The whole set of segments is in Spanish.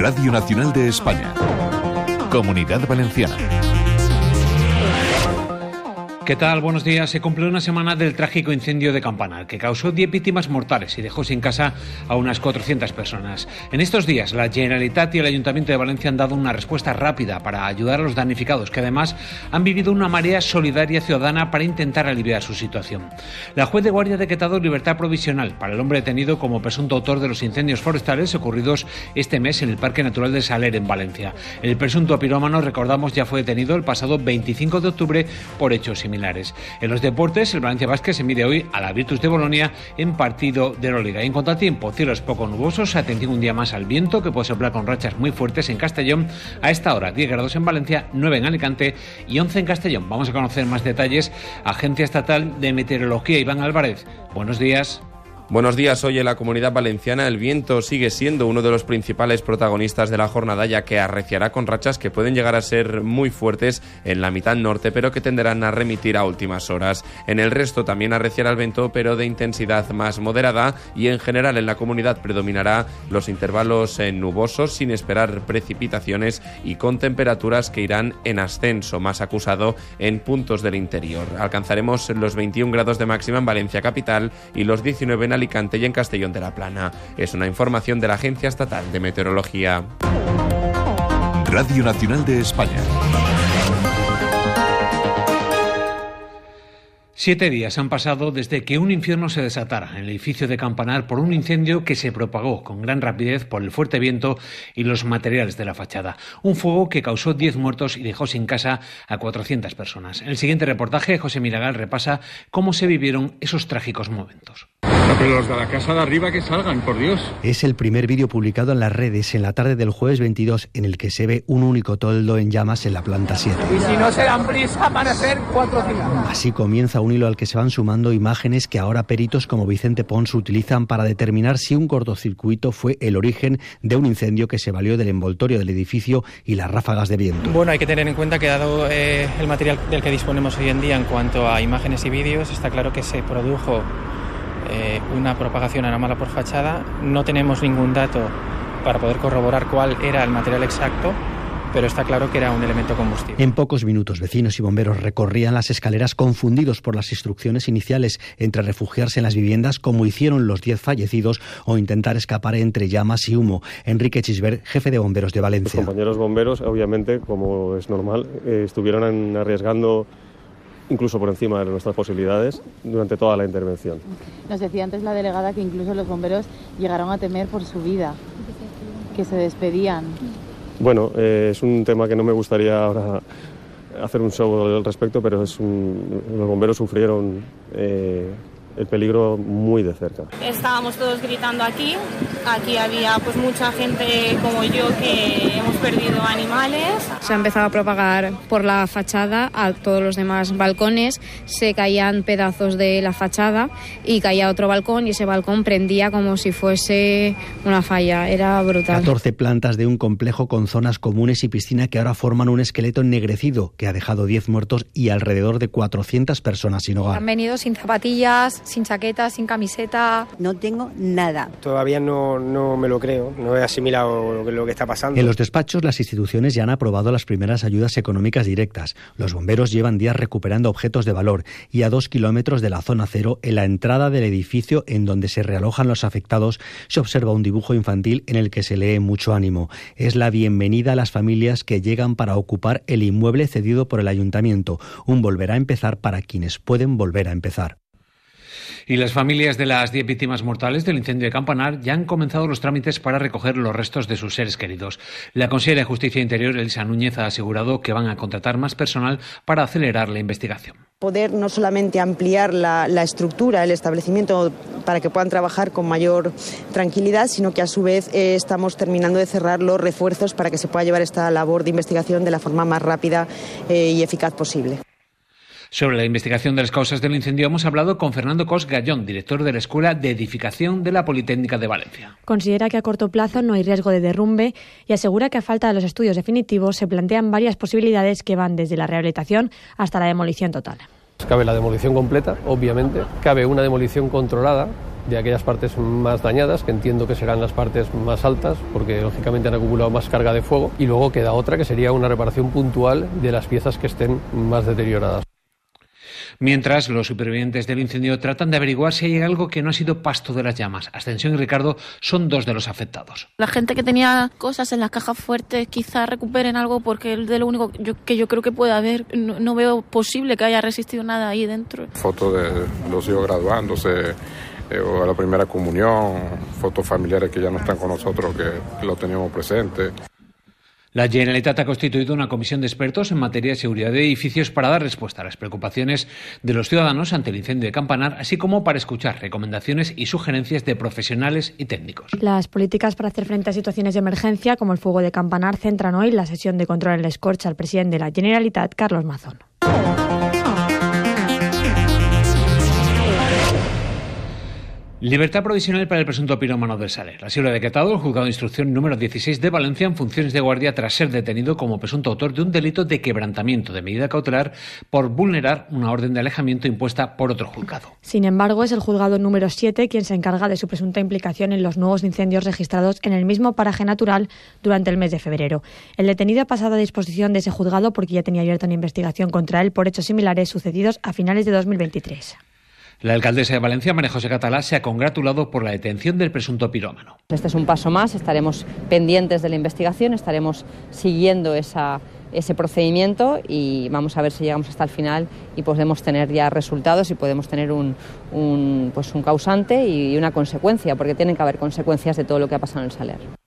Radio Nacional de España. Comunidad Valenciana. ¿Qué tal? Buenos días. Se cumple una semana del trágico incendio de Campanar, que causó 10 víctimas mortales y dejó sin casa a unas 400 personas. En estos días, la Generalitat y el Ayuntamiento de Valencia han dado una respuesta rápida para ayudar a los damnificados, que además han vivido una marea solidaria ciudadana para intentar aliviar su situación. La juez de guardia ha decretado libertad provisional para el hombre detenido como presunto autor de los incendios forestales ocurridos este mes en el Parque Natural de Saler, en Valencia. El presunto pirómano, recordamos, ya fue detenido el pasado 25 de octubre por hechos similares. En los deportes, el Valencia Vázquez se mide hoy a la Virtus de Bolonia en partido de Euroliga. En cuanto al tiempo, cielos poco nubosos, atención un día más al viento que puede soplar con rachas muy fuertes en Castellón. A esta hora, 10 grados en Valencia, 9 en Alicante y 11 en Castellón. Vamos a conocer más detalles. Agencia Estatal de Meteorología, Iván Álvarez. Buenos días. Buenos días. Hoy en la comunidad valenciana el viento sigue siendo uno de los principales protagonistas de la jornada ya que arreciará con rachas que pueden llegar a ser muy fuertes en la mitad norte pero que tenderán a remitir a últimas horas. En el resto también arreciará el viento pero de intensidad más moderada y en general en la comunidad predominará los intervalos nubosos sin esperar precipitaciones y con temperaturas que irán en ascenso más acusado en puntos del interior. Alcanzaremos los 21 grados de máxima en Valencia capital y los 19 en Alicante y en Castellón de la Plana. Es una información de la Agencia Estatal de Meteorología. Radio Nacional de España. Siete días han pasado desde que un infierno se desatara en el edificio de Campanar por un incendio que se propagó con gran rapidez por el fuerte viento y los materiales de la fachada. Un fuego que causó 10 muertos y dejó sin casa a 400 personas. En el siguiente reportaje, José Miragal repasa cómo se vivieron esos trágicos momentos. Pero los de la casa de arriba que salgan, por Dios. Es el primer vídeo publicado en las redes en la tarde del jueves 22 en el que se ve un único toldo en llamas en la planta 7. Y si no se dan prisa van a ser cuatro días. Así comienza un hilo al que se van sumando imágenes que ahora peritos como Vicente Pons utilizan para determinar si un cortocircuito fue el origen de un incendio que se valió del envoltorio del edificio y las ráfagas de viento. Bueno, hay que tener en cuenta que dado eh, el material del que disponemos hoy en día en cuanto a imágenes y vídeos, está claro que se produjo eh, una propagación anómala por fachada. No tenemos ningún dato para poder corroborar cuál era el material exacto, pero está claro que era un elemento combustible. En pocos minutos, vecinos y bomberos recorrían las escaleras confundidos por las instrucciones iniciales entre refugiarse en las viviendas, como hicieron los 10 fallecidos, o intentar escapar entre llamas y humo. Enrique Chisbert, jefe de bomberos de Valencia. Los compañeros bomberos, obviamente, como es normal, eh, estuvieron arriesgando incluso por encima de nuestras posibilidades durante toda la intervención. Nos decía antes la delegada que incluso los bomberos llegaron a temer por su vida, que se despedían. Bueno, eh, es un tema que no me gustaría ahora hacer un show al respecto, pero es un, los bomberos sufrieron eh, el peligro muy de cerca. Estábamos todos gritando aquí, aquí había pues mucha gente como yo que hemos perdido animales. Se ha empezado a propagar por la fachada a todos los demás balcones, se caían pedazos de la fachada y caía otro balcón y ese balcón prendía como si fuese una falla, era brutal. 14 plantas de un complejo con zonas comunes y piscina que ahora forman un esqueleto ennegrecido que ha dejado 10 muertos y alrededor de 400 personas sin hogar. Han venido sin zapatillas, sin chaqueta, sin camiseta. No tengo nada. Todavía no, no me lo creo, no he asimilado lo que, lo que está pasando. En los despachos, las instituciones ya han aprobado las primeras ayudas económicas directas. Los bomberos llevan días recuperando objetos de valor y a dos kilómetros de la zona cero, en la entrada del edificio en donde se realojan los afectados, se observa un dibujo infantil en el que se lee mucho ánimo. Es la bienvenida a las familias que llegan para ocupar el inmueble cedido por el ayuntamiento. Un volver a empezar para quienes pueden volver a empezar. Y las familias de las 10 víctimas mortales del incendio de Campanar ya han comenzado los trámites para recoger los restos de sus seres queridos. La consejera de Justicia Interior, Elisa Núñez, ha asegurado que van a contratar más personal para acelerar la investigación. Poder no solamente ampliar la, la estructura, el establecimiento, para que puedan trabajar con mayor tranquilidad, sino que a su vez eh, estamos terminando de cerrar los refuerzos para que se pueda llevar esta labor de investigación de la forma más rápida eh, y eficaz posible. Sobre la investigación de las causas del incendio hemos hablado con Fernando Cos Gallón, director de la Escuela de Edificación de la Politécnica de Valencia. Considera que a corto plazo no hay riesgo de derrumbe y asegura que a falta de los estudios definitivos se plantean varias posibilidades que van desde la rehabilitación hasta la demolición total. Cabe la demolición completa, obviamente, cabe una demolición controlada de aquellas partes más dañadas, que entiendo que serán las partes más altas, porque lógicamente han acumulado más carga de fuego, y luego queda otra que sería una reparación puntual de las piezas que estén más deterioradas. Mientras, los supervivientes del incendio tratan de averiguar si hay algo que no ha sido pasto de las llamas. Ascensión y Ricardo son dos de los afectados. La gente que tenía cosas en las cajas fuertes quizás recuperen algo porque es de lo único que yo creo que puede haber. No, veo posible que haya resistido nada ahí dentro. Fotos de los hijos graduándose eh, o a la primera comunión, fotos familiares que ya no están con nosotros, que lo teníamos presente. La Generalitat ha constituido una comisión de expertos en materia de seguridad de edificios para dar respuesta a las preocupaciones de los ciudadanos ante el incendio de Campanar, así como para escuchar recomendaciones y sugerencias de profesionales y técnicos. Las políticas para hacer frente a situaciones de emergencia, como el fuego de Campanar, centran hoy la sesión de control en la escorcha al presidente de la Generalitat, Carlos Mazón. Libertad provisional para el presunto pirómano del Saler. Así lo ha decretado el juzgado de instrucción número 16 de Valencia en funciones de guardia tras ser detenido como presunto autor de un delito de quebrantamiento de medida cautelar por vulnerar una orden de alejamiento impuesta por otro juzgado. Sin embargo, es el juzgado número 7 quien se encarga de su presunta implicación en los nuevos incendios registrados en el mismo paraje natural durante el mes de febrero. El detenido ha pasado a disposición de ese juzgado porque ya tenía abierta una investigación contra él por hechos similares sucedidos a finales de 2023. La alcaldesa de Valencia, María José Catalá, se ha congratulado por la detención del presunto pirómano. Este es un paso más, estaremos pendientes de la investigación, estaremos siguiendo ese procedimiento y vamos a ver si llegamos hasta el final y podemos tener ya resultados y podemos tener un, pues un causante y una consecuencia, porque tienen que haber consecuencias de todo lo que ha pasado en el Saler.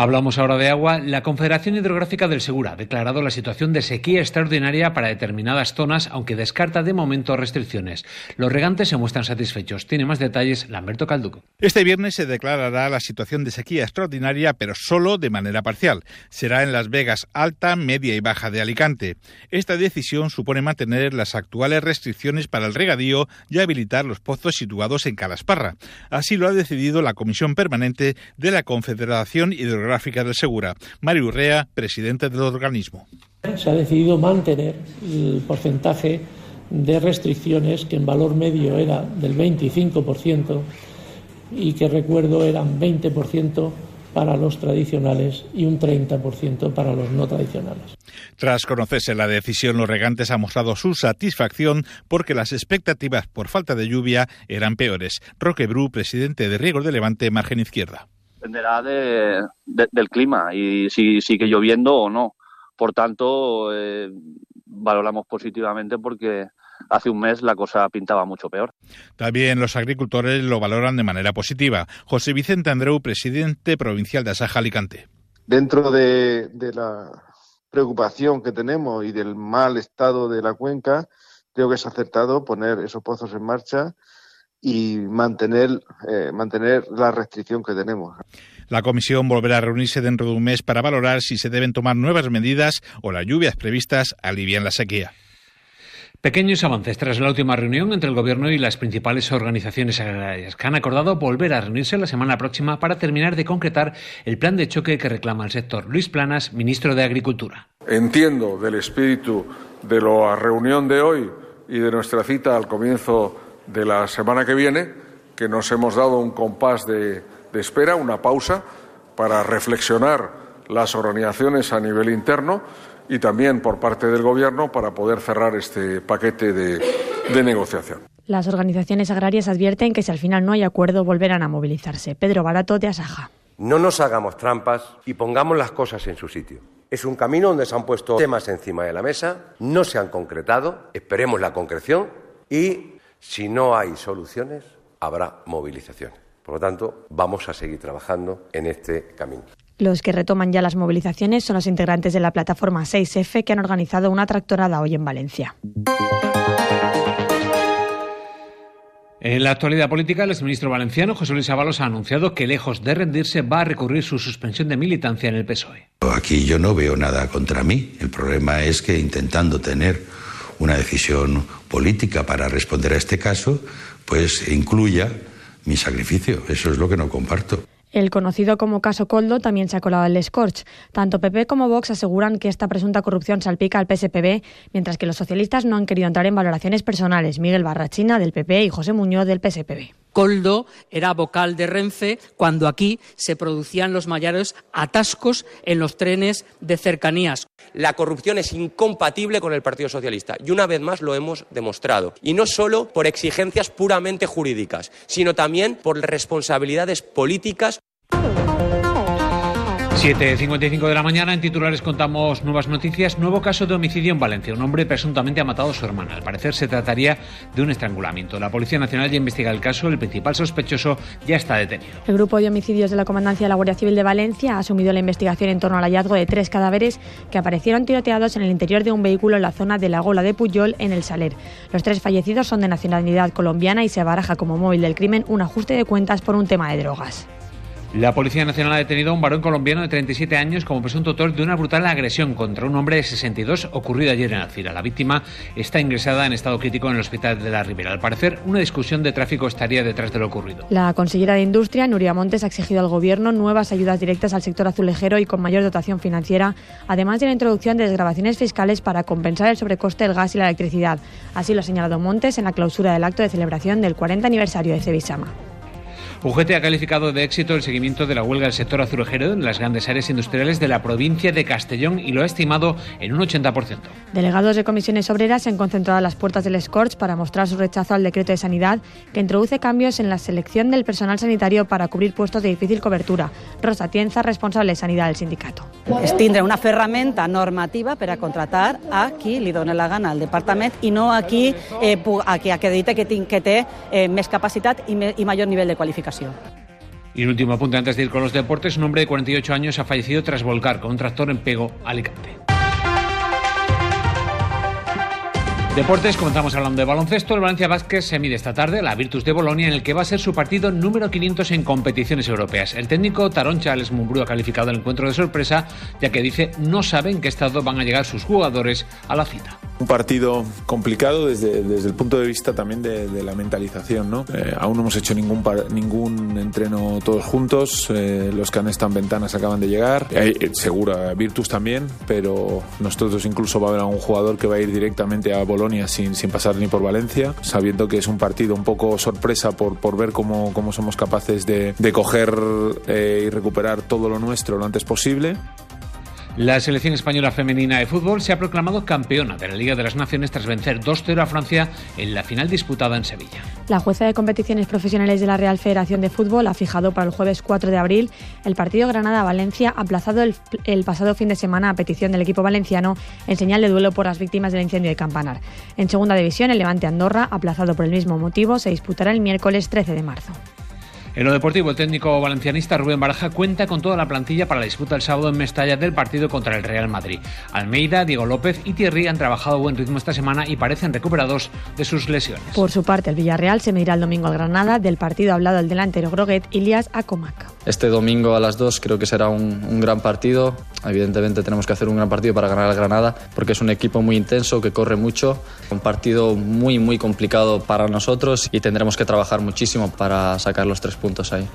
Hablamos ahora de agua. La Confederación Hidrográfica del Segura ha declarado la situación de sequía extraordinaria para determinadas zonas, aunque descarta de momento restricciones. Los regantes se muestran satisfechos. Tiene más detalles Lamberto Calduco. Este viernes se declarará la situación de sequía extraordinaria, pero solo de manera parcial. Será en Las Vegas alta, media y baja de Alicante. Esta decisión supone mantener las actuales restricciones para el regadío y habilitar los pozos situados en Calasparra. Así lo ha decidido la Comisión Permanente de la Confederación Hidrográfica Del Segura. Mario Urrea, presidente del organismo. Se ha decidido mantener el porcentaje de restricciones que en valor medio era del 25% y que recuerdo eran 20% para los tradicionales y un 30% para los no tradicionales. Tras conocerse la decisión, los regantes han mostrado su satisfacción porque las expectativas por falta de lluvia eran peores. Roque Bru, presidente de Riegos de Levante, margen izquierda dependerá de, del clima y si sigue lloviendo o no. Por tanto, eh, valoramos positivamente porque hace un mes la cosa pintaba mucho peor. También los agricultores lo valoran de manera positiva. José Vicente Andreu, presidente provincial de Asaja Alicante. Dentro de, la preocupación que tenemos y del mal estado de la cuenca, creo que es acertado poner esos pozos en marcha y mantener, eh, mantener la restricción que tenemos. La comisión volverá a reunirse dentro de un mes para valorar si se deben tomar nuevas medidas o las lluvias previstas alivian la sequía. Pequeños avances tras la última reunión entre el Gobierno y las principales organizaciones agrarias, que han acordado volver a reunirse la semana próxima para terminar de concretar el plan de choque que reclama el sector. Luis Planas, ministro de Agricultura. Entiendo del espíritu de la reunión de hoy y de nuestra cita al comienzo de la semana que viene, que nos hemos dado un compás de, espera, una pausa, para reflexionar las organizaciones a nivel interno y también por parte del Gobierno para poder cerrar este paquete de, de, negociación. Las organizaciones agrarias advierten que si al final no hay acuerdo volverán a movilizarse. Pedro Barato de Asaja. No nos hagamos trampas y pongamos las cosas en su sitio. Es un camino donde se han puesto temas encima de la mesa, no se han concretado, esperemos la concreción y si no hay soluciones, habrá movilización. Por lo tanto, vamos a seguir trabajando en este camino. Los que retoman ya las movilizaciones son los integrantes de la plataforma 6F que han organizado una tractorada hoy en Valencia. En la actualidad política, el exministro valenciano José Luis Ábalos ha anunciado que, lejos de rendirse, va a recurrir su suspensión de militancia en el PSOE. Aquí yo no veo nada contra mí. El problema es que intentando tener una decisión política para responder a este caso, pues incluya mi sacrificio. Eso es lo que no comparto. El conocido como caso Coldo también se ha colado el Scorch. Tanto PP como Vox aseguran que esta presunta corrupción salpica al PSPB, mientras que los socialistas no han querido entrar en valoraciones personales. Miguel Barrachina del PP y José Muñoz del PSPB Coldo era vocal de Renfe cuando aquí se producían los mayores atascos en los trenes de cercanías. La corrupción es incompatible con el Partido Socialista y una vez más lo hemos demostrado. Y no solo por exigencias puramente jurídicas, sino también por responsabilidades políticas. 7.55 de la mañana, en titulares contamos nuevas noticias. Nuevo caso de homicidio en Valencia. Un hombre presuntamente ha matado a su hermana. Al parecer se trataría de un estrangulamiento. La Policía Nacional ya investiga el caso. El principal sospechoso ya está detenido. El grupo de homicidios de la Comandancia de la Guardia Civil de Valencia ha asumido la investigación en torno al hallazgo de tres cadáveres que aparecieron tiroteados en el interior de un vehículo en la zona de la Gola de Puyol, en el Saler. Los tres fallecidos son de nacionalidad colombiana y se baraja como móvil del crimen un ajuste de cuentas por un tema de drogas. La Policía Nacional ha detenido a un varón colombiano de 37 años como presunto autor de una brutal agresión contra un hombre de 62 ocurrido ayer en Alcira. La víctima está ingresada en estado crítico en el hospital de la Ribera. Al parecer, una discusión de tráfico estaría detrás de lo ocurrido. La consellera de Industria, Nuria Montes, ha exigido al Gobierno nuevas ayudas directas al sector azulejero y con mayor dotación financiera, además de la introducción de desgrabaciones fiscales para compensar el sobrecoste del gas y la electricidad. Así lo ha señalado Montes en la clausura del acto de celebración del 40 aniversario de Cebisama. UGT ha calificado de éxito el seguimiento de la huelga del sector azulejero en las grandes áreas industriales de la provincia de Castellón y lo ha estimado en un 80%. Delegados de comisiones obreras se han concentrado a las puertas del Scorch para mostrar su rechazo al decreto de sanidad que introduce cambios en la selección del personal sanitario para cubrir puestos de difícil cobertura. Rosa Tienza, responsable de sanidad del sindicato. Es tindre una ferramenta normativa per a contratar a qui li dona la gana al departament i no a qui, eh, a qui acredita que, que té eh, més capacitat i, me, i major nivell de qualificació. Y el último apunte antes de ir con los deportes, un hombre de 48 años ha fallecido tras volcar con un tractor en Pego, Alicante. Deportes, comenzamos hablando de baloncesto. El Valencia Vázquez se mide esta tarde la Virtus de Bolonia, en el que va a ser su partido número 500 en competiciones europeas. El técnico Taron Charles Mumbrú ha calificado el encuentro de sorpresa, ya que dice no sabe en qué estado van a llegar sus jugadores a la cita. Un partido complicado desde, desde el punto de vista también de, de la mentalización. ¿no? Eh, aún no hemos hecho ningún, par, ningún entreno todos juntos. Eh, los que han estado en ventanas acaban de llegar. Eh, seguro, Virtus también, pero nosotros incluso va a haber algún jugador que va a ir directamente a Bolonia sin, sin, pasar ni por Valencia, sabiendo que es un partido un poco sorpresa por, por ver cómo, cómo somos capaces de, de coger eh, y recuperar todo lo nuestro lo antes posible. La selección española femenina de fútbol se ha proclamado campeona de la Liga de las Naciones tras vencer 2-0 a Francia en la final disputada en Sevilla. La jueza de competiciones profesionales de la Real Federación de Fútbol ha fijado para el jueves 4 de abril el partido Granada-Valencia aplazado el, el, pasado fin de semana a petición del equipo valenciano en señal de duelo por las víctimas del incendio de Campanar. En segunda división, el Levante Andorra, aplazado por el mismo motivo, se disputará el miércoles 13 de marzo. En lo deportivo, el técnico valencianista Rubén Baraja cuenta con toda la plantilla para la disputa el sábado en Mestalla del partido contra el Real Madrid. Almeida, Diego López y Thierry han trabajado a buen ritmo esta semana y parecen recuperados de sus lesiones. Por su parte, el Villarreal se medirá el domingo al Granada. Del partido ha hablado el delantero Groguet Ilias Acomac. Este domingo a las 2 creo que será un, un gran partido. Evidentemente tenemos que hacer un gran partido para ganar al Granada porque es un equipo muy intenso que corre mucho. Un partido muy, muy complicado para nosotros y tendremos que trabajar muchísimo para sacar los tres puntos ahí.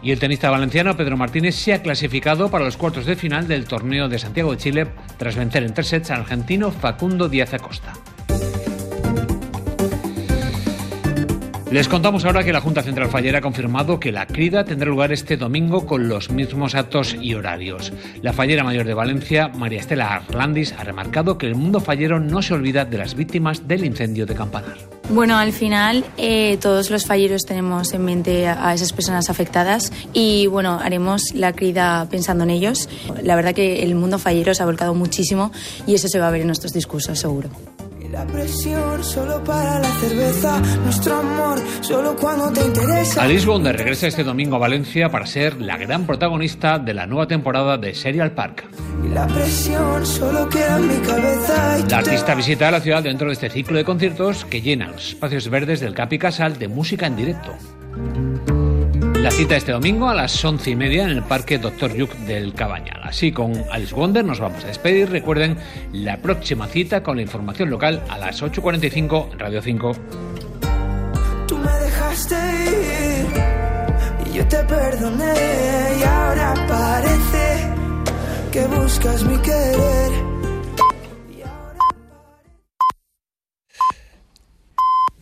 Y el tenista valenciano Pedro Martínez se ha clasificado para los cuartos de final del torneo de Santiago de Chile tras vencer en tres sets al argentino Facundo Díaz Acosta. Les contamos ahora que la Junta Central Fallera ha confirmado que la crida tendrá lugar este domingo con los mismos actos y horarios. La Fallera Mayor de Valencia, María Estela Arlandis, ha remarcado que el mundo fallero no se olvida de las víctimas del incendio de Campanar. Bueno, al final eh, todos los falleros tenemos en mente a esas personas afectadas y bueno, haremos la crida pensando en ellos. La verdad que el mundo fallero se ha volcado muchísimo y eso se va a ver en nuestros discursos, seguro. La presión solo para la cerveza, nuestro amor solo cuando te interesa. Alice Wonder regresa este domingo a Valencia para ser la gran protagonista de la nueva temporada de Serial Park. Y la presión solo queda en mi cabeza. La artista visita la ciudad dentro de este ciclo de conciertos que llenan los espacios verdes del Capi Casal de música en directo. La cita este domingo a las once y media en el Parque Dr. Yuk del Cabañal. Así con Alice Wonder nos vamos a despedir. Recuerden la próxima cita con la información local a las 8.45 en Radio 5. Tú me dejaste ir y yo te perdoné y ahora parece que buscas mi querer